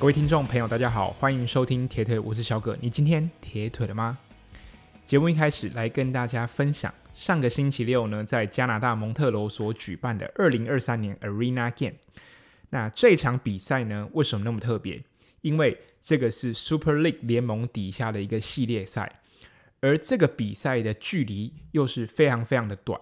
各位听众朋友，大家好，欢迎收听铁腿，我是小葛。你今天铁腿了吗？节目一开始来跟大家分享，上个星期六呢，在加拿大蒙特娄所举办的二零二三年 Arena Game。那这场比赛呢，为什么那么特别？因为这个是 Super League 联盟底下的一个系列赛，而这个比赛的距离又是非常非常的短。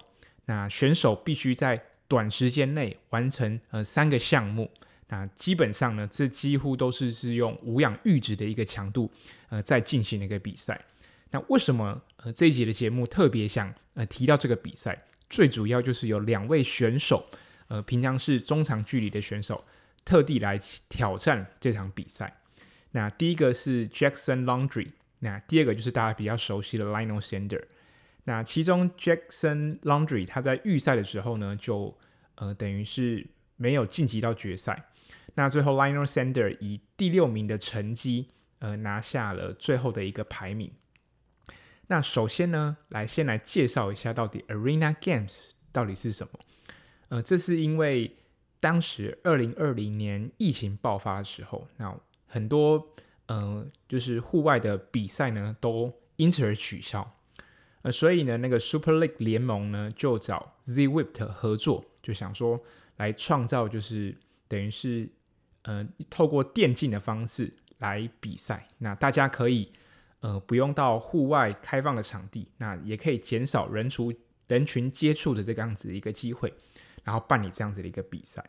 那选手必须在短时间内完成呃三个项目。那基本上呢，这几乎都是是用无氧阈值的一个强度，呃，在进行的一个比赛。那为什么呃这一集的节目特别想呃提到这个比赛？最主要就是有两位选手，呃，平常是中长距离的选手，特地来挑战这场比赛。那第一个是 Jackson Laundry，那第二个就是大家比较熟悉的 Lionel Sander。那其中 Jackson Laundry 他在预赛的时候呢，就呃等于是没有晋级到决赛。那最后，Lionel Sander 以第六名的成绩，呃，拿下了最后的一个排名。那首先呢，来先来介绍一下到底 Arena Games 到底是什么？呃，这是因为当时二零二零年疫情爆发的时候，那很多呃，就是户外的比赛呢，都因此而取消。呃，所以呢，那个 Super League 联盟呢，就找 Zwift 合作，就想说来创造，就是等于是。呃，透过电竞的方式来比赛，那大家可以呃不用到户外开放的场地，那也可以减少人出人群接触的这个样子一个机会，然后办理这样子的一个比赛。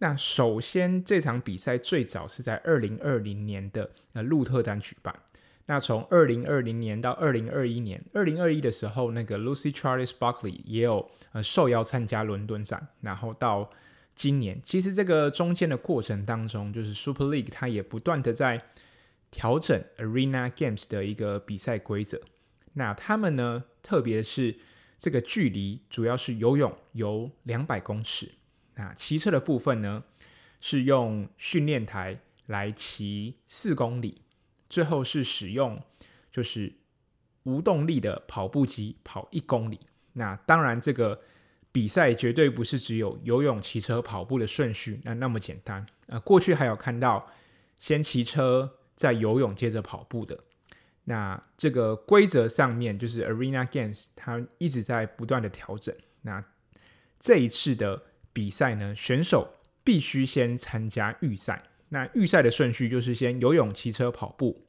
那首先这场比赛最早是在二零二零年的呃鹿特丹举办，那从二零二零年到二零二一年，二零二一的时候，那个 Lucy Charles Buckley 也有呃受邀参加伦敦站，然后到。今年其实这个中间的过程当中，就是 Super League 它也不断的在调整 Arena Games 的一个比赛规则。那他们呢，特别是这个距离主要是游泳游两百公尺，那骑车的部分呢是用训练台来骑四公里，最后是使用就是无动力的跑步机跑一公里。那当然这个。比赛绝对不是只有游泳、骑车、跑步的顺序，那那么简单。呃，过去还有看到先骑车再游泳接着跑步的。那这个规则上面就是 Arena Games，它一直在不断的调整。那这一次的比赛呢，选手必须先参加预赛。那预赛的顺序就是先游泳、骑车、跑步，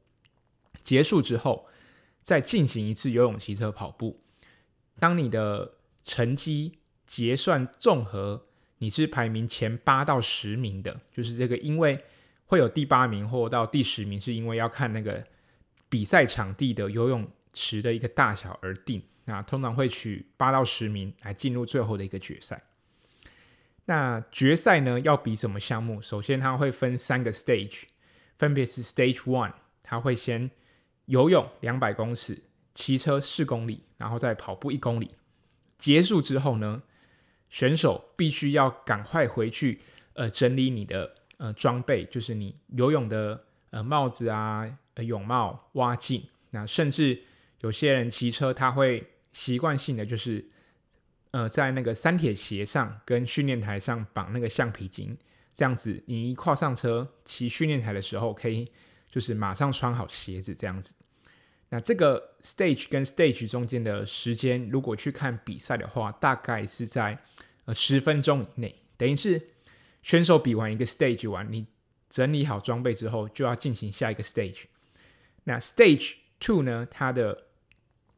结束之后再进行一次游泳、骑车、跑步。当你的成绩结算综合，你是排名前八到十名的，就是这个，因为会有第八名或到第十名，是因为要看那个比赛场地的游泳池的一个大小而定。那通常会取八到十名来进入最后的一个决赛。那决赛呢，要比什么项目？首先，它会分三个 stage，分别是 Stage One，它会先游泳两百公尺，骑车四公里，然后再跑步一公里。结束之后呢，选手必须要赶快回去，呃，整理你的呃装备，就是你游泳的呃帽子啊、泳帽、蛙镜。那甚至有些人骑车，他会习惯性的就是呃在那个三铁鞋上跟训练台上绑那个橡皮筋，这样子你一跨上车骑训练台的时候，可以就是马上穿好鞋子这样子。那这个 stage 跟 stage 中间的时间，如果去看比赛的话，大概是在十分钟以内。等于是选手比完一个 stage 完，你整理好装备之后，就要进行下一个 stage。那 stage two 呢，它的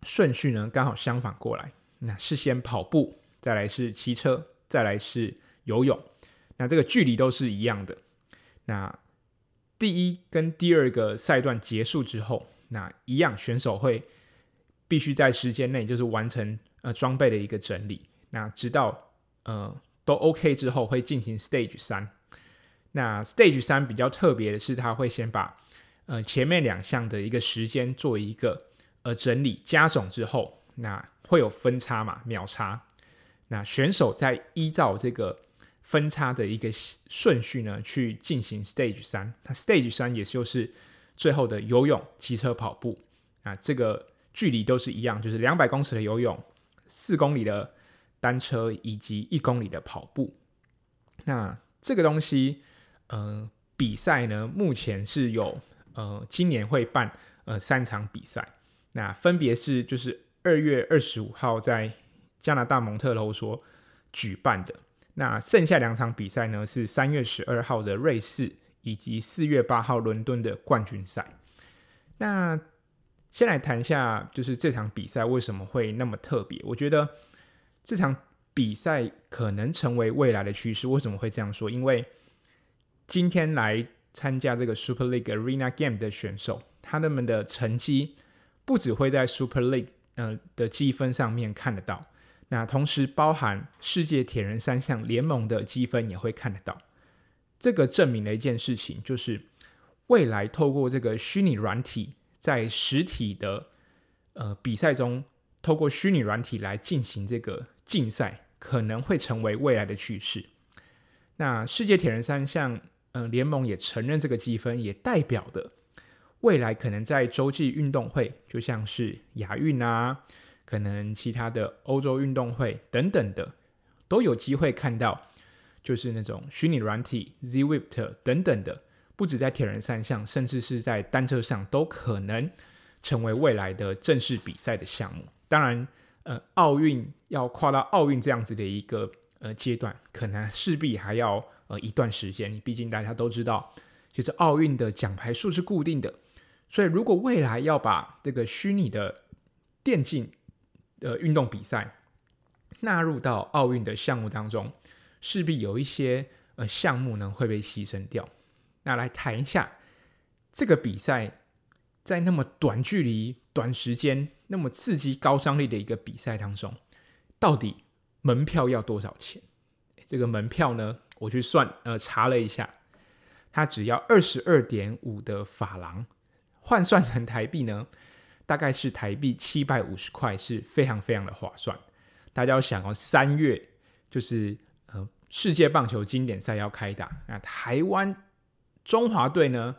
顺序呢刚好相反过来。那是先跑步，再来是骑车，再来是游泳。那这个距离都是一样的。那第一跟第二个赛段结束之后。那一样，选手会必须在时间内就是完成呃装备的一个整理。那直到呃都 OK 之后，会进行 Stage 三。那 Stage 三比较特别的是，他会先把呃前面两项的一个时间做一个呃整理加总之后，那会有分差嘛，秒差。那选手再依照这个分差的一个顺序呢，去进行 Stage 三。它 Stage 三也就是。最后的游泳、骑车、跑步啊，这个距离都是一样，就是两百公尺的游泳、四公里的单车以及一公里的跑步。那这个东西，嗯、呃，比赛呢，目前是有呃，今年会办呃三场比赛，那分别是就是二月二十五号在加拿大蒙特娄所举办的，那剩下两场比赛呢是三月十二号的瑞士以及四月八号伦敦的冠军赛。那先来谈一下，就是这场比赛为什么会那么特别？我觉得这场比赛可能成为未来的趋势。为什么会这样说？因为今天来参加这个 Super League Arena Game 的选手，他们的成绩不只会在 Super League 呃的积分上面看得到，那同时包含世界铁人三项联盟的积分也会看得到。这个证明了一件事情，就是未来透过这个虚拟软体。在实体的呃比赛中，透过虚拟软体来进行这个竞赛，可能会成为未来的趋势。那世界铁人三项呃联盟也承认这个积分，也代表的未来可能在洲际运动会，就像是亚运啊，可能其他的欧洲运动会等等的，都有机会看到，就是那种虚拟软体，Z-WIP 等等的。不止在铁人三项，甚至是在单车上，都可能成为未来的正式比赛的项目。当然，呃，奥运要跨到奥运这样子的一个呃阶段，可能势必还要呃一段时间。毕竟大家都知道，其实奥运的奖牌数是固定的，所以如果未来要把这个虚拟的电竞的运动比赛纳入到奥运的项目当中，势必有一些呃项目呢会被牺牲掉。那来谈一下这个比赛，在那么短距离、短时间、那么刺激、高张力的一个比赛当中，到底门票要多少钱？这个门票呢，我去算，呃，查了一下，它只要二十二点五的法郎，换算成台币呢，大概是台币七百五十块，是非常非常的划算。大家要想哦，三月就是呃世界棒球经典赛要开打，那台湾。中华队呢，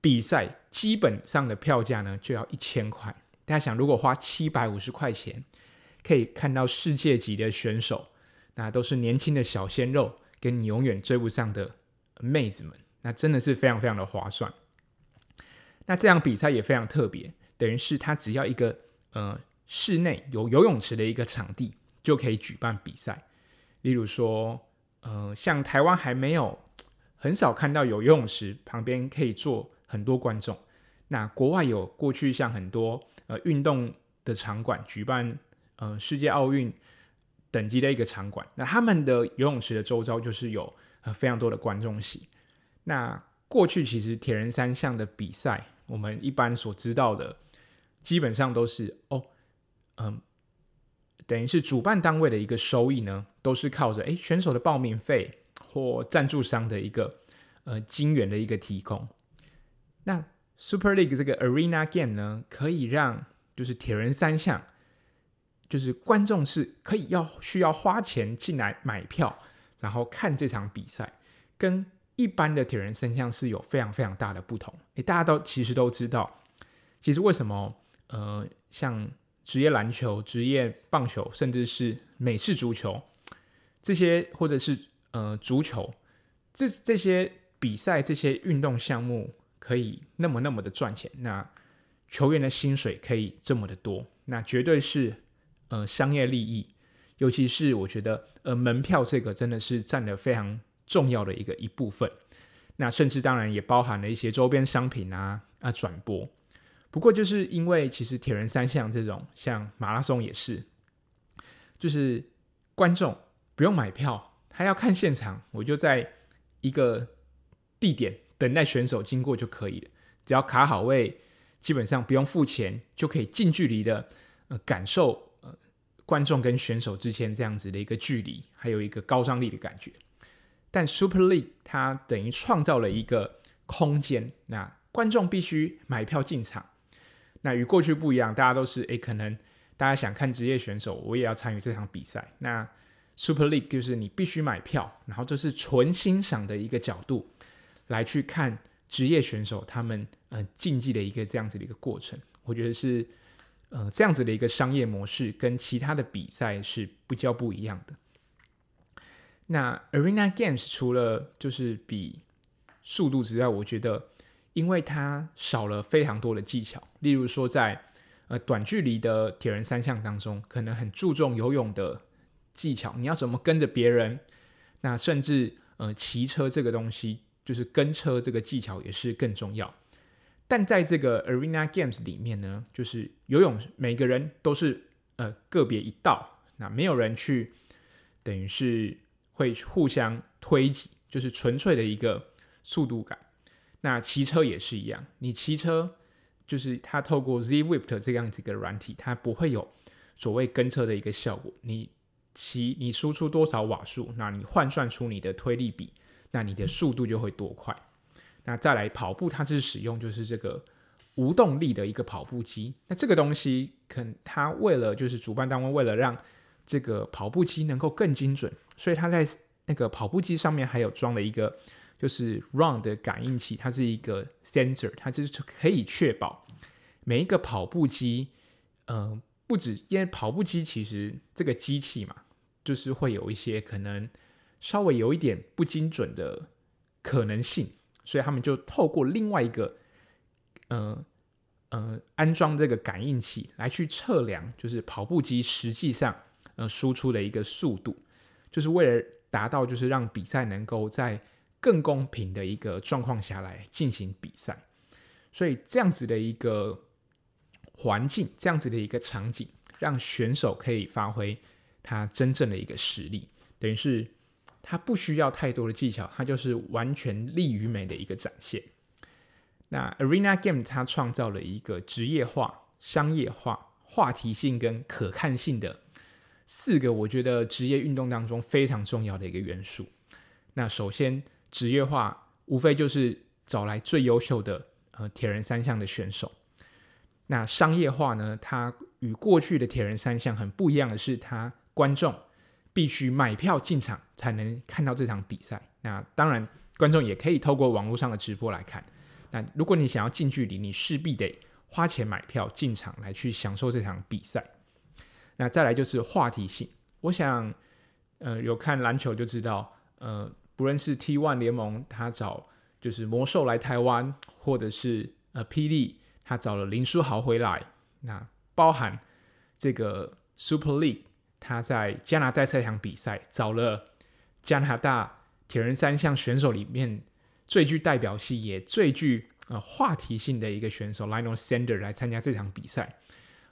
比赛基本上的票价呢就要一千块。大家想，如果花七百五十块钱，可以看到世界级的选手，那都是年轻的小鲜肉，跟你永远追不上的妹子们，那真的是非常非常的划算。那这场比赛也非常特别，等于是它只要一个呃室内有游泳池的一个场地就可以举办比赛。例如说，呃，像台湾还没有。很少看到有游泳池旁边可以做很多观众。那国外有过去像很多呃运动的场馆举办呃世界奥运等级的一个场馆，那他们的游泳池的周遭就是有呃非常多的观众席。那过去其实铁人三项的比赛，我们一般所知道的基本上都是哦，嗯、等于是主办单位的一个收益呢，都是靠着诶选手的报名费。或赞助商的一个呃金元的一个提供，那 Super League 这个 Arena Game 呢，可以让就是铁人三项，就是观众是可以要需要花钱进来买票，然后看这场比赛，跟一般的铁人三项是有非常非常大的不同。诶，大家都其实都知道，其实为什么呃像职业篮球、职业棒球，甚至是美式足球这些，或者是呃，足球这这些比赛、这些运动项目可以那么那么的赚钱，那球员的薪水可以这么的多，那绝对是呃商业利益。尤其是我觉得，呃，门票这个真的是占了非常重要的一个一部分。那甚至当然也包含了一些周边商品啊啊转播。不过就是因为其实铁人三项这种像马拉松也是，就是观众不用买票。他要看现场，我就在一个地点等待选手经过就可以了。只要卡好位，基本上不用付钱，就可以近距离的呃感受呃观众跟选手之间这样子的一个距离，还有一个高张力的感觉。但 Super League 它等于创造了一个空间，那观众必须买票进场。那与过去不一样，大家都是诶，可能大家想看职业选手，我也要参与这场比赛。那 Super League 就是你必须买票，然后这是纯欣赏的一个角度来去看职业选手他们呃竞技的一个这样子的一个过程，我觉得是呃这样子的一个商业模式跟其他的比赛是比较不一样的。那 Arena Games 除了就是比速度之外，我觉得因为它少了非常多的技巧，例如说在呃短距离的铁人三项当中，可能很注重游泳的技巧，你要怎么跟着别人，那甚至呃骑车这个东西，就是跟车这个技巧也是更重要。但在这个 Arena Games 里面呢，就是游泳每个人都是呃个别一道，那没有人去等于是会互相推挤，就是纯粹的一个速度感。那骑车也是一样，你骑车就是它透过 Zwift 这样子一个软体，它不会有所谓跟车的一个效果。你骑你输出多少瓦数，那你换算出你的推力比，那你的速度就会多快。那再来跑步，它是使用就是这个无动力的一个跑步机。那这个东西，可能它为了就是主办单位为了让这个跑步机能够更精准，所以它在那个跑步机上面还有装了一个就是 Run 的感应器，它是一个 sensor，它就是可以确保每一个跑步机，嗯、呃，不止因为跑步机其实这个机器嘛，就是会有一些可能稍微有一点不精准的可能性。所以他们就透过另外一个，呃呃，安装这个感应器来去测量，就是跑步机实际上呃输出的一个速度，就是为了达到就是让比赛能够在更公平的一个状况下来进行比赛。所以这样子的一个环境，这样子的一个场景，让选手可以发挥他真正的一个实力，等于是。它不需要太多的技巧，它就是完全力与美的一个展现。那 Arena Game 它创造了一个职业化、商业化、话题性跟可看性的四个，我觉得职业运动当中非常重要的一个元素。那首先，职业化无非就是找来最优秀的呃铁人三项的选手。那商业化呢，它与过去的铁人三项很不一样的是，它观众。必须买票进场才能看到这场比赛。那当然，观众也可以透过网络上的直播来看。那如果你想要近距离，你势必得花钱买票进场来去享受这场比赛。那再来就是话题性。我想，呃，有看篮球就知道，呃，不论是 T1 联盟，他找就是魔兽来台湾，或者是呃霹雳，他找了林书豪回来。那包含这个 Super League。他在加拿大这场比赛找了加拿大铁人三项选手里面最具代表性也最具呃话题性的一个选手 Lionel Sander 来参加这场比赛。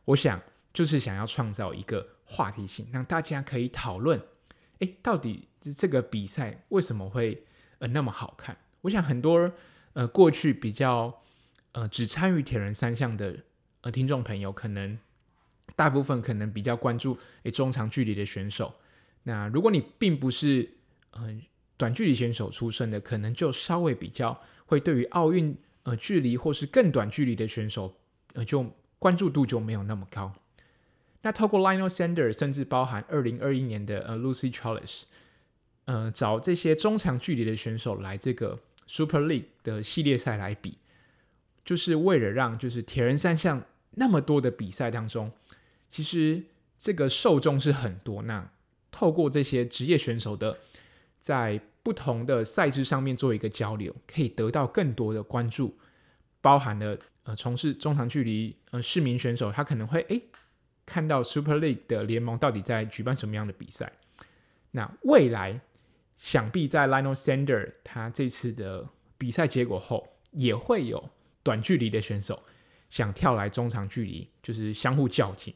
我想就是想要创造一个话题性，让大家可以讨论，诶，到底这个比赛为什么会呃那么好看？我想很多呃过去比较呃只参与铁人三项的呃听众朋友可能。大部分可能比较关注诶中长距离的选手，那如果你并不是呃短距离选手出身的，可能就稍微比较会对于奥运呃距离或是更短距离的选手呃就关注度就没有那么高。那透过 Lionel Sanders，甚至包含二零二一年的呃 Lucy Charles，呃找这些中长距离的选手来这个 Super League 的系列赛来比，就是为了让就是铁人三项那么多的比赛当中。其实这个受众是很多，那透过这些职业选手的在不同的赛制上面做一个交流，可以得到更多的关注，包含了呃从事中长距离呃市民选手，他可能会诶看到 Super League 的联盟到底在举办什么样的比赛。那未来想必在 Lionel Sander 他这次的比赛结果后，也会有短距离的选手想跳来中长距离，就是相互较劲。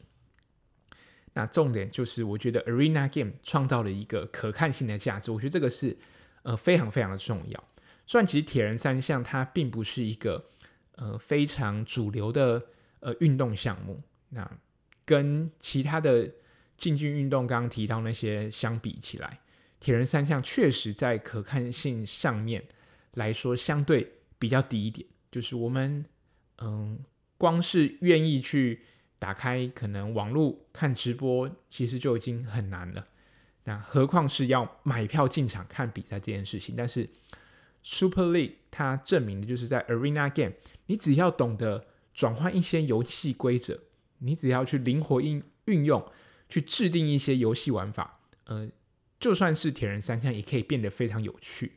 那重点就是，我觉得 Arena Game 创造了一个可看性的价值，我觉得这个是呃非常非常的重要。虽然其实铁人三项它并不是一个呃非常主流的呃运动项目，那跟其他的竞技运动刚刚提到那些相比起来，铁人三项确实在可看性上面来说相对比较低一点。就是我们嗯、光是愿意去。打开可能网络看直播，其实就已经很难了。那何况是要买票进场看比赛这件事情？但是 Super League 它证明的就是在 Arena Game，你只要懂得转换一些游戏规则，你只要去灵活运运用，去制定一些游戏玩法，呃，就算是铁人三项也可以变得非常有趣。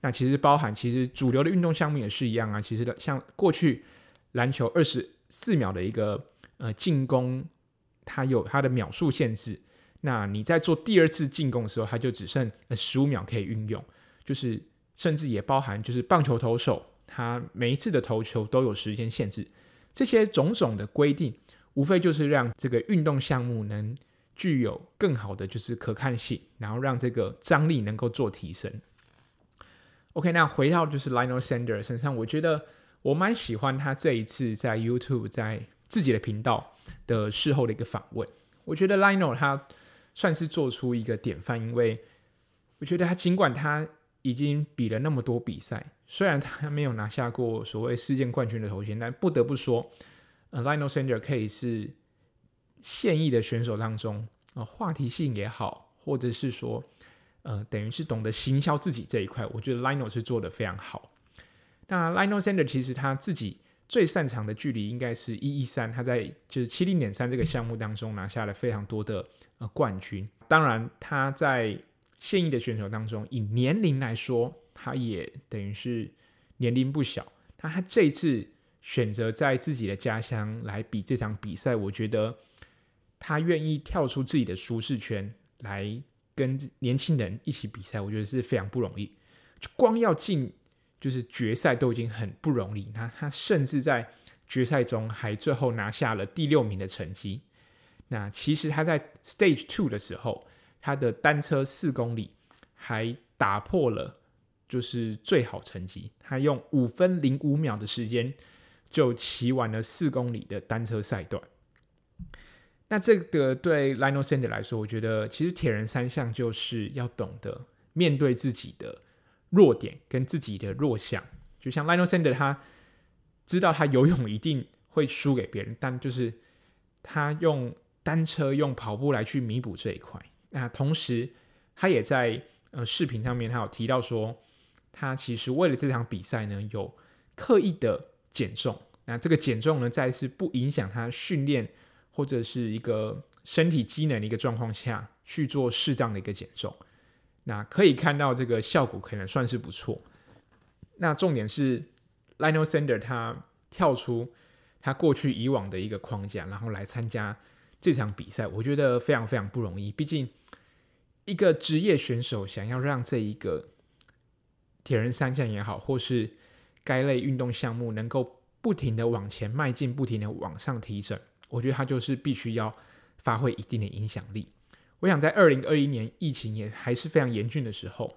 那其实包含其实主流的运动项目也是一样啊。其实像过去篮球二十四秒的一个呃进攻，它有它的秒数限制。那你在做第二次进攻的时候，它就只剩十五秒可以运用。就是甚至也包含就是棒球投手，他每一次的投球都有时间限制。这些种种的规定，无非就是让这个运动项目能具有更好的就是可看性，然后让这个张力能够做提升。OK，那回到就是 Lionel Sanders 身上，我觉得我蛮喜欢他这一次在 YouTube 在自己的频道的事后的一个访问。我觉得 Lino 他算是做出一个典范，因为我觉得他尽管他已经比了那么多比赛。虽然他没有拿下过所谓世界冠军的头衔，但不得不说，呃，Lionel Sanders 可以是现役的选手当中，呃，话题性也好，或者是说，呃，等于是懂得行销自己这一块，我觉得 Lino 是做的非常好。那 Lionel Sanders 其实他自己最擅长的距离应该是一一三，他在就是七零点三这个项目当中拿下了非常多的呃冠军。当然，他在现役的选手当中，以年龄来说，他也等于是年龄不小，那他这一次选择在自己的家乡来比这场比赛，我觉得他愿意跳出自己的舒适圈来跟年轻人一起比赛，我觉得是非常不容易。就光要进就是决赛都已经很不容易，那他甚至在决赛中还最后拿下了第六名的成绩。那其实他在 Stage Two 的时候，他的单车四公里还打破了。就是最好成绩，他用五分零五秒的时间就骑完了四公里的单车赛段。那这个对 Lionel Sanders 来说，我觉得其实铁人三项就是要懂得面对自己的弱点跟自己的弱项。就像 Lionel Sander，他知道他游泳一定会输给别人，但就是他用单车、用跑步来去弥补这一块。那同时，他也在呃视频上面，他有提到说。他其实为了这场比赛呢，有刻意的减重。那这个减重呢，在是不影响他训练或者是一个身体机能的一个状况下去做适当的一个减重。那可以看到这个效果可能算是不错。那重点是 Lionel Sander 他跳出他过去以往的一个框架，然后来参加这场比赛，我觉得非常非常不容易。毕竟一个职业选手想要让这一个铁人三项也好，或是该类运动项目能够不停的往前迈进，不停的往上提升，我觉得他就是必须要发挥一定的影响力。我想在二零二一年疫情也还是非常严峻的时候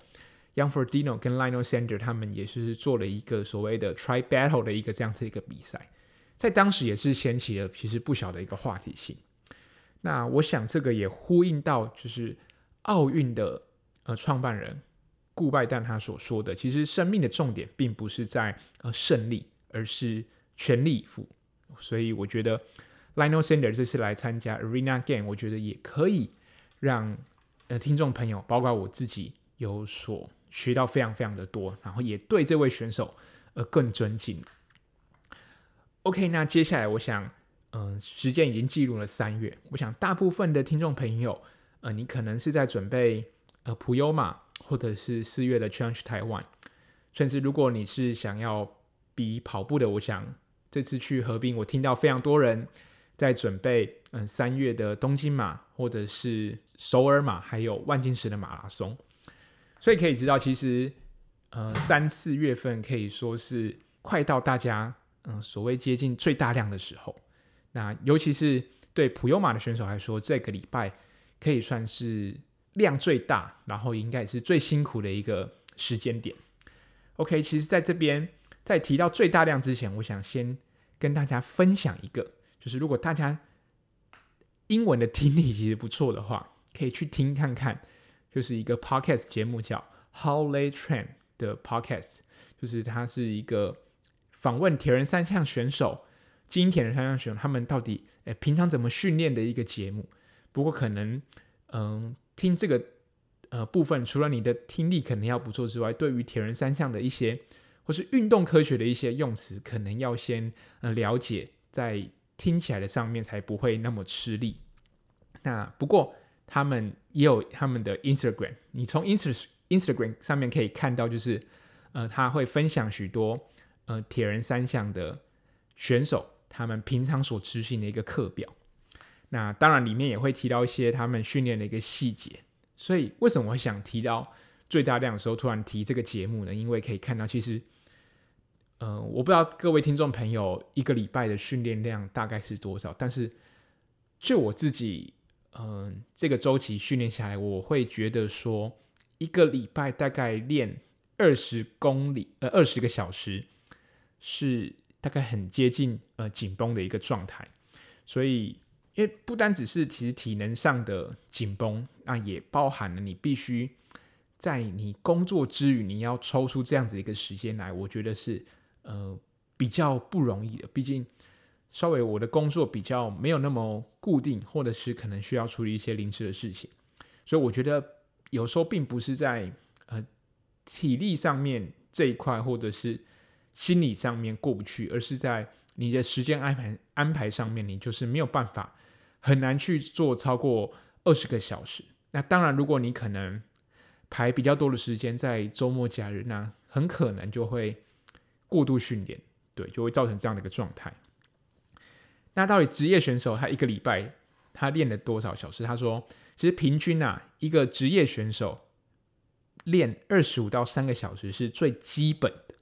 ，Young Ferdino 跟 Lionel Sander 他们也是做了一个所谓的 Tri Battle 的一个这样子一个比赛，在当时也是掀起了其实不小的一个话题性。那我想这个也呼应到就是奥运的呃创办人。顾拜旦他所说的，其实生命的重点并不是在呃胜利，而是全力以赴。所以我觉得 Lionel Sander 这次来参加 Arena Game，我觉得也可以让呃听众朋友，包括我自己，有所学到非常非常的多，然后也对这位选手呃更尊敬。OK，那接下来我想，嗯、呃，时间已经进入了三月，我想大部分的听众朋友，呃，你可能是在准备呃普悠玛。或者是四月的 Change Taiwan，甚至如果你是想要比跑步的，我想这次去河滨，我听到非常多人在准备，嗯，三月的东京马，或者是首尔马，还有万金石的马拉松。所以可以知道，其实，呃，三四月份可以说是快到大家，嗯，所谓接近最大量的时候。那尤其是对普悠马的选手来说，这个礼拜可以算是。量最大，然后应该也是最辛苦的一个时间点。OK，其实在这边在提到最大量之前，我想先跟大家分享一个，就是如果大家英文的听力其实不错的话，可以去听看看，就是一个 podcast 节目叫 How They Train 的 podcast，就是它是一个访问铁人三项选手、精英铁人三项选手他们到底诶平常怎么训练的一个节目。不过可能嗯。听这个呃部分，除了你的听力可能要不错之外，对于铁人三项的一些或是运动科学的一些用词，可能要先呃了解，在听起来的上面才不会那么吃力。那不过他们也有他们的 Instagram，你从 Inst Instagram 上面可以看到，就是呃，他会分享许多呃铁人三项的选手他们平常所执行的一个课表。那当然里面也会提到一些他们训练的一个细节。所以为什么我想提到最大量的时候突然提这个节目呢？因为可以看到其实。呃，我不知道各位听众朋友一个礼拜的训练量大概是多少，但是就我自己，嗯、这个周期训练下来，我会觉得说，一个礼拜大概练二十公里，呃，二十个小时，是大概很接近呃紧绷的一个状态。所以，因为不单只是其实体能上的紧绷，那也包含了你必须在你工作之余，你要抽出这样子一个时间来，我觉得是。呃，比较不容易的，毕竟稍微我的工作比较没有那么固定，或者是可能需要处理一些临时的事情，所以我觉得有时候并不是在呃体力上面这一块，或者是心理上面过不去，而是在你的时间安排安排上面，你就是没有办法很难去做超过二十个小时。那当然，如果你可能排比较多的时间在周末假日，那很可能就会。过度训练，对，就会造成这样的一个状态。那到底职业选手他一个礼拜他练了多少小时？他说，其实平均啊，一个职业选手练二十五到三个小时是最基本的。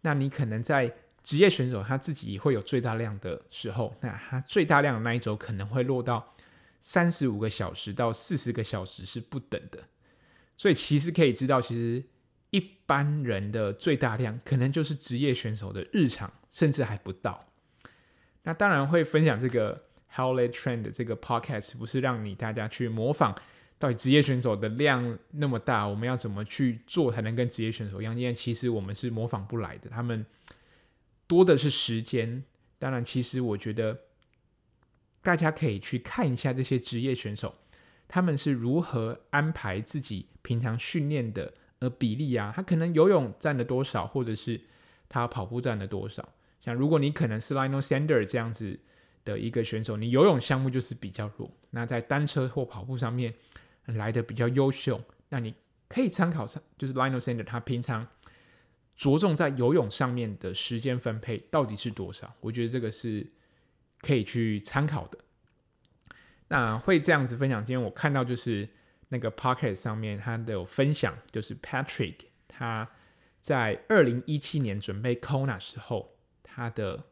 那你可能在职业选手他自己会有最大量的时候，那他最大量的那一周可能会落到三十五个小时到四十个小时是不等的。所以其实可以知道，其实。一般人的最大量可能就是职业选手的日常，甚至还不到。那当然会分享这个 How They Train 的这个 podcast，不是让你大家去模仿到底职业选手的量那么大，我们要怎么去做才能跟职业选手一样？因为其实我们是模仿不来的，他们多的是时间。当然，其实我觉得大家可以去看一下这些职业选手，他们是如何安排自己平常训练的。呃，比例啊，他可能游泳占了多少，或者是他跑步占了多少？像如果你可能是 Lionel s a n d e r 这样子的一个选手，你游泳项目就是比较弱，那在单车或跑步上面来的比较优秀，那你可以参考上，就是 Lionel s a n d e r 他平常着重在游泳上面的时间分配到底是多少？我觉得这个是可以去参考的。那会这样子分享，今天我看到就是。那个 Pocket 上面，他都有分享，就是 Patrick 他在二零一七年准备 Kona 时候，他的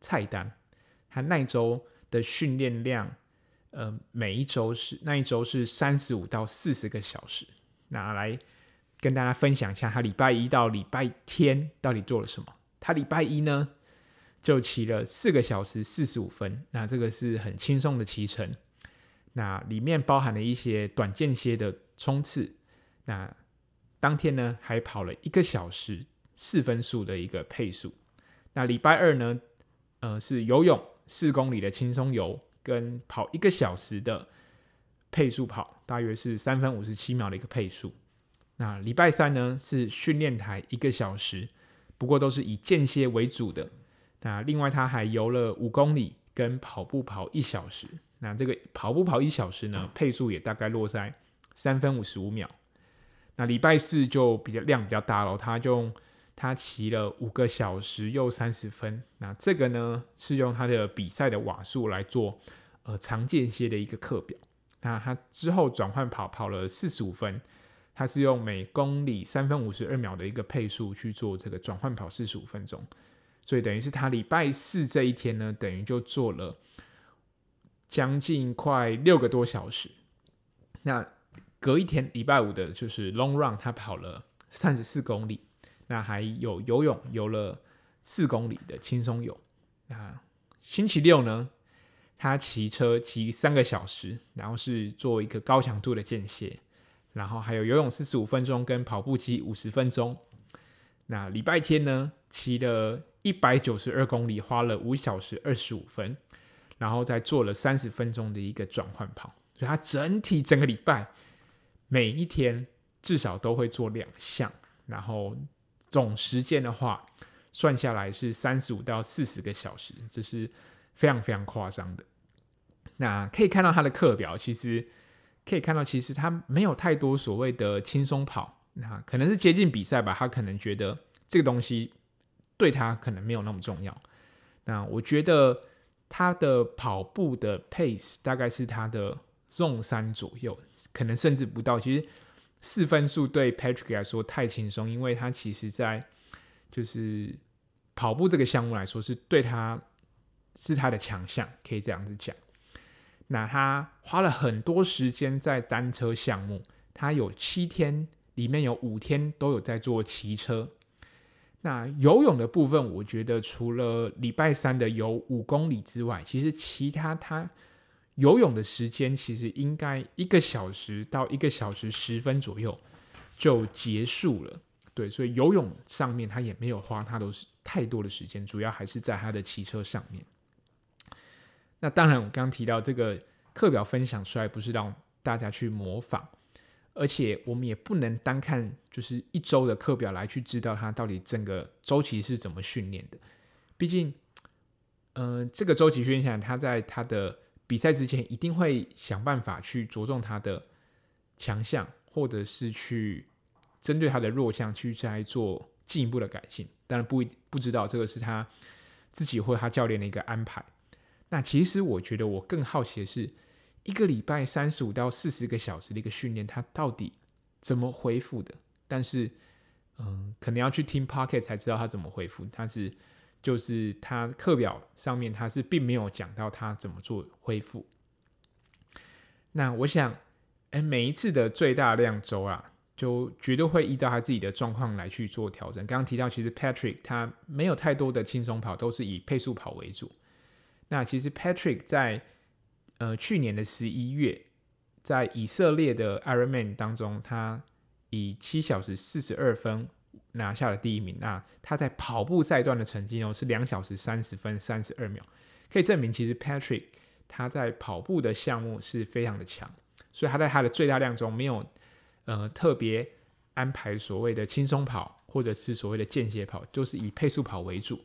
菜单，他那一周的训练量，呃，每一周是那一周是三十五到四十个小时。那来跟大家分享一下，他礼拜一到礼拜天到底做了什么？他礼拜一呢，就骑了四个小时四十五分，那这个是很轻松的骑程。那里面包含了一些短间歇的冲刺。那当天呢，还跑了一个小时四分速的一个配速。那礼拜二呢，呃，是游泳四公里的轻松游，跟跑一个小时的配速跑，大约是三分五十七秒的一个配速。那礼拜三呢，是训练台一个小时，不过都是以间歇为主的。那另外他还游了五公里，跟跑步跑一小时。那这个跑步跑一小时呢，配速也大概落在三分五十五秒。那礼拜四就比较量比较大了，他就他骑了五个小时又三十分。那这个呢是用他的比赛的瓦数来做呃常见些的一个课表。那他之后转换跑跑了四十五分，他是用每公里三分五十二秒的一个配速去做这个转换跑四十五分钟。所以等于是他礼拜四这一天呢，等于就做了。将近快六个多小时，那隔一天礼拜五的就是 long run，他跑了三十四公里，那还有游泳游了四公里的轻松游。那星期六呢，他骑车骑三个小时，然后是做一个高强度的间歇，然后还有游泳四十五分钟跟跑步机五十分钟。那礼拜天呢，骑了一百九十二公里，花了五小时二十五分。然后再做了三十分钟的一个转换跑，所以他整体整个礼拜每一天至少都会做两项，然后总时间的话算下来是三十五到四十个小时，这是非常非常夸张的。那可以看到他的课表，其实可以看到，其实他没有太多所谓的轻松跑，那可能是接近比赛吧，他可能觉得这个东西对他可能没有那么重要。那我觉得他的跑步的 pace 大概是他的纵三左右，可能甚至不到。其实四分速对 Patrick 来说太轻松，因为他其实在就是跑步这个项目来说是对他是他的强项，可以这样子讲。那他花了很多时间在单车项目，他有七天，里面有五天都有在做骑车。那游泳的部分，我觉得除了礼拜三的游五公里之外，其实其他他游泳的时间其实应该一个小时到一个小时十分左右就结束了。对，所以游泳上面他也没有花他都是太多的时间，主要还是在他的骑车上面。那当然，我刚刚提到这个课表分享出来，不是让大家去模仿，而且我们也不能单看就是一周的课表来去知道他到底整个周期是怎么训练的。毕竟，嗯、呃，这个周期训练，他在他的比赛之前一定会想办法去着重他的强项，或者是去针对他的弱项去再做进一步的改进。当然不不知道这个是他自己或他教练的一个安排。那其实我觉得我更好奇的是，一个礼拜三十五到四十个小时的一个训练，他到底怎么恢复的？但是，嗯，可能要去听 Podcast 才知道他怎么恢复。但是，就是他课表上面他是并没有讲到他怎么做恢复。那我想，哎，每一次的最大量周啊，就绝对会依照他自己的状况来去做调整。刚刚提到，其实 Patrick 他没有太多的轻松跑，都是以配速跑为主。那其实 Patrick 在呃去年的十一月，在以色列的 Ironman 当中，他以七小时四十二分拿下了第一名。那他在跑步赛段的成绩呢是两小时三十分三十二秒，可以证明其实 Patrick 他在跑步的项目是非常的强。所以他在他的最大量中没有呃特别安排所谓的轻松跑或者是所谓的间歇跑，就是以配速跑为主。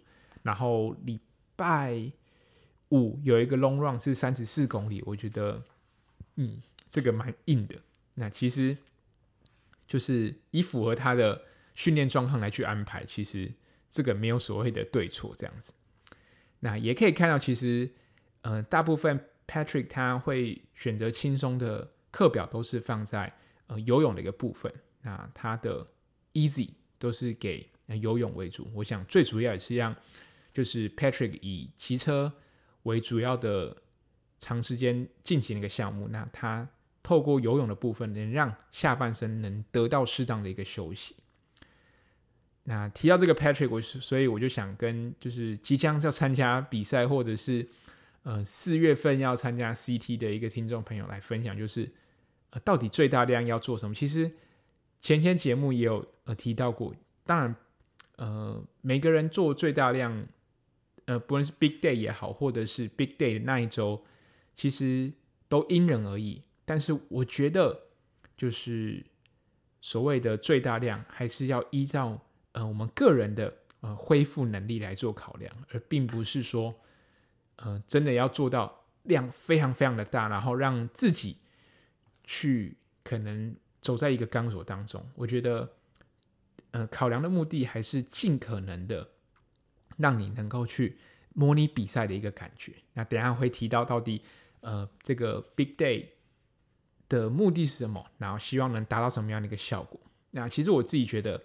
然后礼拜五有一个 long run 是三十四公里，我觉得，嗯，这个蛮硬的。那其实就是以符合他的训练状况来去安排，其实这个没有所谓的对错这样子。那也可以看到，其实，呃，大部分 Patrick 他会选择轻松的课表，都是放在呃游泳的一个部分。那他的 easy 都是给游泳为主。我想最主要也是让就是 Patrick 以骑车。为主要的长时间进行一个项目，那他透过游泳的部分，能让下半身能得到适当的一个休息。那提到这个 Patrick，我所以我就想跟就是即将要参加比赛，或者是呃四月份要参加 CT 的一个听众朋友来分享，就是呃到底最大量要做什么？其实前些节目也有呃提到过，当然呃每个人做最大量。呃，不论是 Big Day 也好，或者是 Big Day 的那一周，其实都因人而异。但是我觉得，就是所谓的最大量，还是要依照呃我们个人的呃恢复能力来做考量，而并不是说呃真的要做到量非常非常的大，然后让自己去可能走在一个钢索当中。我觉得，呃，考量的目的还是尽可能的。让你能够去模拟比赛的一个感觉。那等下会提到到底，呃，这个 Big Day 的目的是什么？然后希望能达到什么样的一个效果？那其实我自己觉得，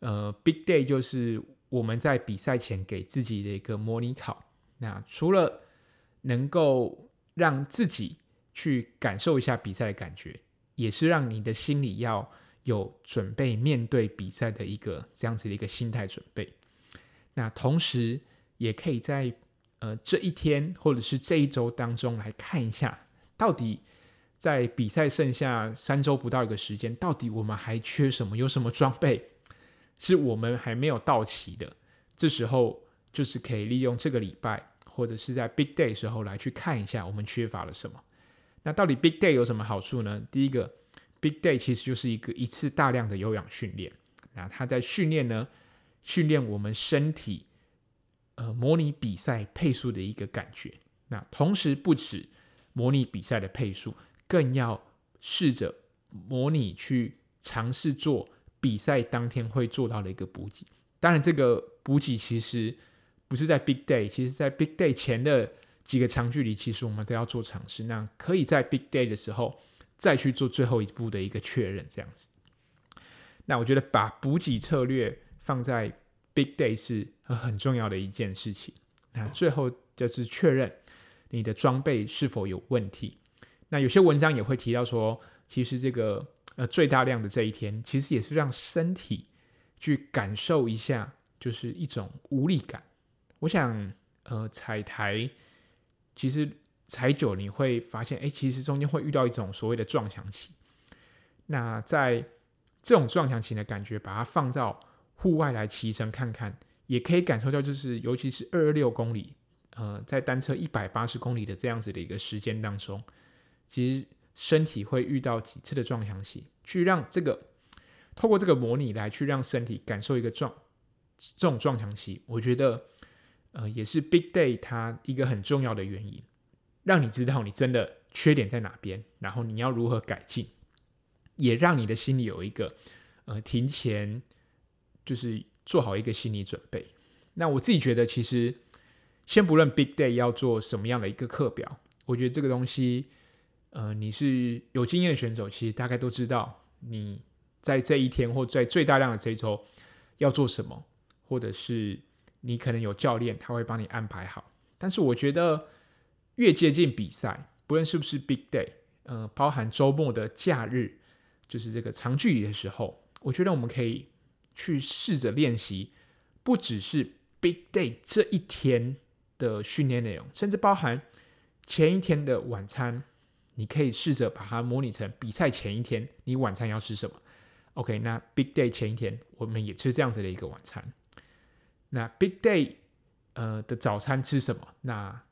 呃，Big Day 就是我们在比赛前给自己的一个模拟考。那除了能够让自己去感受一下比赛的感觉，也是让你的心里要有准备面对比赛的一个这样子的一个心态准备。那同时也可以在呃这一天或者是这一周当中来看一下，到底在比赛剩下三周不到一个时间，到底我们还缺什么？有什么装备是我们还没有到齐的？这时候就是可以利用这个礼拜或者是在 Big Day 时候来去看一下我们缺乏了什么。那到底 Big Day 有什么好处呢？第一个，Big Day 其实就是一个一次大量的有氧训练。那它在训练呢，训练我们身体，呃，模拟比赛配速的一个感觉。那同时不止模拟比赛的配速，更要试着模拟去尝试做比赛当天会做到的一个补给。当然，这个补给其实不是在 Big Day，其实在 Big Day 前的几个长距离，其实我们都要做尝试。那可以在 Big Day 的时候再去做最后一步的一个确认，这样子。那我觉得把补给策略放在 Big Day 是很重要的一件事情。那最后就是确认你的装备是否有问题。那有些文章也会提到说，其实这个呃最大量的这一天，其实也是让身体去感受一下，就是一种无力感。我想，呃，踩台其实踩久你会发现，哎，其实中间会遇到一种所谓的撞墙期。那在这种撞墙期的感觉，把它放到户外来骑乘看看，也可以感受到，就是尤其是二二六公里，呃，在单车一百八十公里的这样子的一个时间当中，其实身体会遇到几次的撞墙期，去让这个透过这个模拟来去让身体感受一个撞这种撞墙期，我觉得呃也是 Big Day 它一个很重要的原因，让你知道你真的缺点在哪边，然后你要如何改进，也让你的心里有一个呃提前就是。做好一个心理准备。那我自己觉得，其实先不论 Big Day 要做什么样的一个课表，我觉得这个东西，呃，你是有经验的选手，其实大概都知道你在这一天或在最大量的这一周要做什么，或者是你可能有教练他会帮你安排好。但是我觉得越接近比赛，不论是不是 Big Day，呃，包含周末的假日，就是这个长距离的时候，我觉得我们可以。去试着练习，不只是 Big Day 这一天的训练内容，甚至包含前一天的晚餐，你可以试着把它模拟成比赛前一天，你晚餐要吃什么？OK，那 Big Day 前一天我们也吃这样子的一个晚餐。那 Big Day 呃的早餐吃什么？那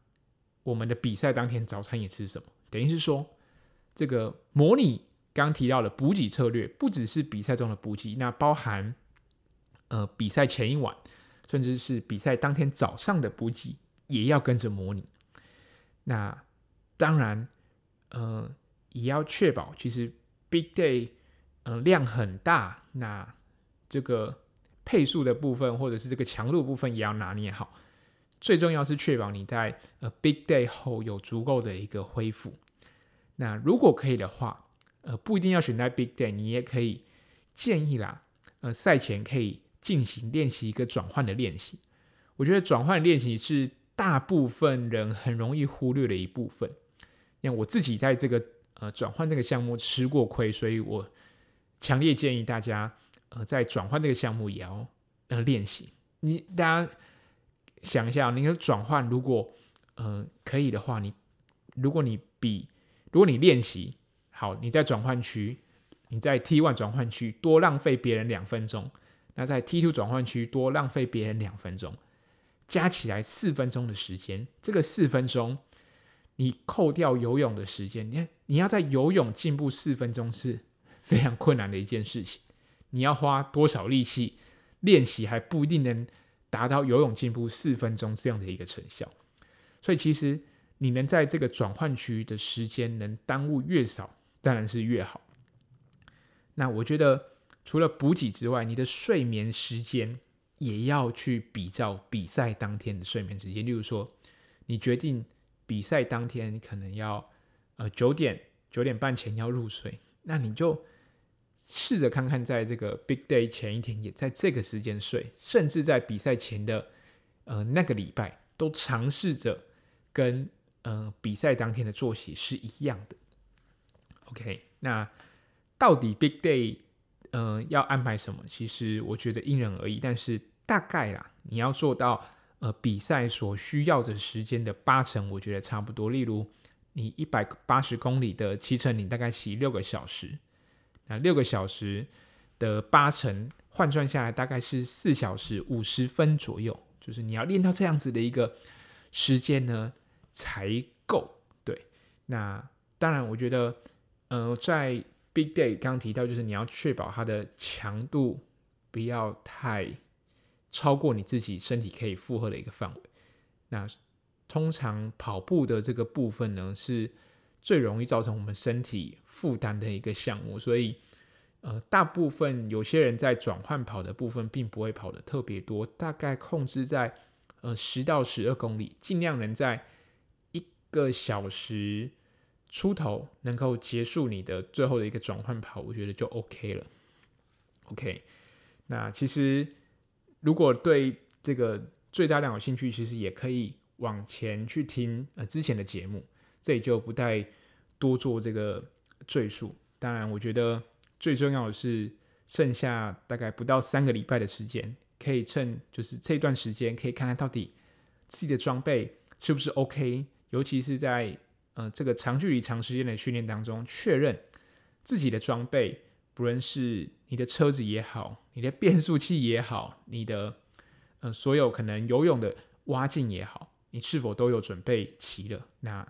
我们的比赛当天早餐也吃什么？等于是说，这个模拟刚提到的补给策略，不只是比赛中的补给，那包含。呃，比赛前一晚，甚至是比赛当天早上的补给，也要跟着模拟。那当然，呃，也要确保，其实 Big Day，呃，量很大，那这个配速的部分，或者是这个强度部分，也要拿捏好。最重要是确保你在呃 Big Day 后有足够的一个恢复。那如果可以的话，呃，不一定要选在 Big Day，你也可以建议啦，呃，赛前可以。进行练习一个转换的练习，我觉得转换练习是大部分人很容易忽略的一部分。像我自己在这个呃转换这个项目吃过亏，所以我强烈建议大家呃在转换这个项目也要呃练习。你大家想一下，你的转换如果呃可以的话，你如果你比如果你练习好，你在转换区，你在 T one 转换区多浪费别人两分钟。那在 T two 转换区多浪费别人两分钟，加起来四分钟的时间。这个四分钟，你扣掉游泳的时间，你看你要在游泳进步四分钟是非常困难的一件事情。你要花多少力气练习，还不一定能达到游泳进步四分钟这样的一个成效。所以其实你能在这个转换区的时间能耽误越少，当然是越好。那我觉得。除了补给之外，你的睡眠时间也要去比较比赛当天的睡眠时间。例如说，你决定比赛当天可能要呃九点九点半前要入睡，那你就试着看看，在这个 Big Day 前一天也在这个时间睡，甚至在比赛前的呃那个礼拜都尝试着跟呃比赛当天的作息是一样的。OK，那到底 Big Day？嗯、要安排什么？其实我觉得因人而异，但是大概啦，你要做到呃比赛所需要的时间的八成，我觉得差不多。例如，你一百八十公里的骑乘，你大概骑六个小时，那六个小时的八成换算下来大概是四小时五十分左右，就是你要练到这样子的一个时间呢才够。对，那当然，我觉得呃在。Big Day 刚提到，就是你要确保它的强度不要太超过你自己身体可以负荷的一个范围。那通常跑步的这个部分呢，是最容易造成我们身体负担的一个项目，所以呃，大部分有些人在转换跑的部分并不会跑得特别多，大概控制在呃十到十二公里，尽量能在一个小时出头能够结束你的最后的一个转换跑，我觉得就 OK 了。OK，那其实如果对这个最大量有兴趣，其实也可以往前去听呃之前的节目，这里就不太多做这个赘述。当然，我觉得最重要的是剩下大概不到三个礼拜的时间，可以趁就是这段时间，可以看看到底自己的装备是不是 OK，尤其是在呃这个长距离、长时间的训练当中，确认自己的装备。不论是你的车子也好，你的变速器也好，你的呃所有可能游泳的蛙镜也好，你是否都有准备齐了？那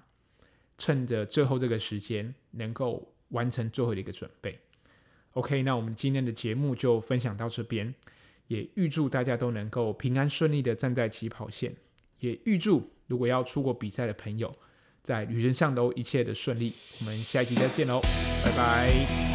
趁着最后这个时间，能够完成最后的一个准备。OK，那我们今天的节目就分享到这边，也预祝大家都能够平安顺利的站在起跑线，也预祝如果要出国比赛的朋友，在旅程上都一切的顺利。我们下一集再见喽，拜拜。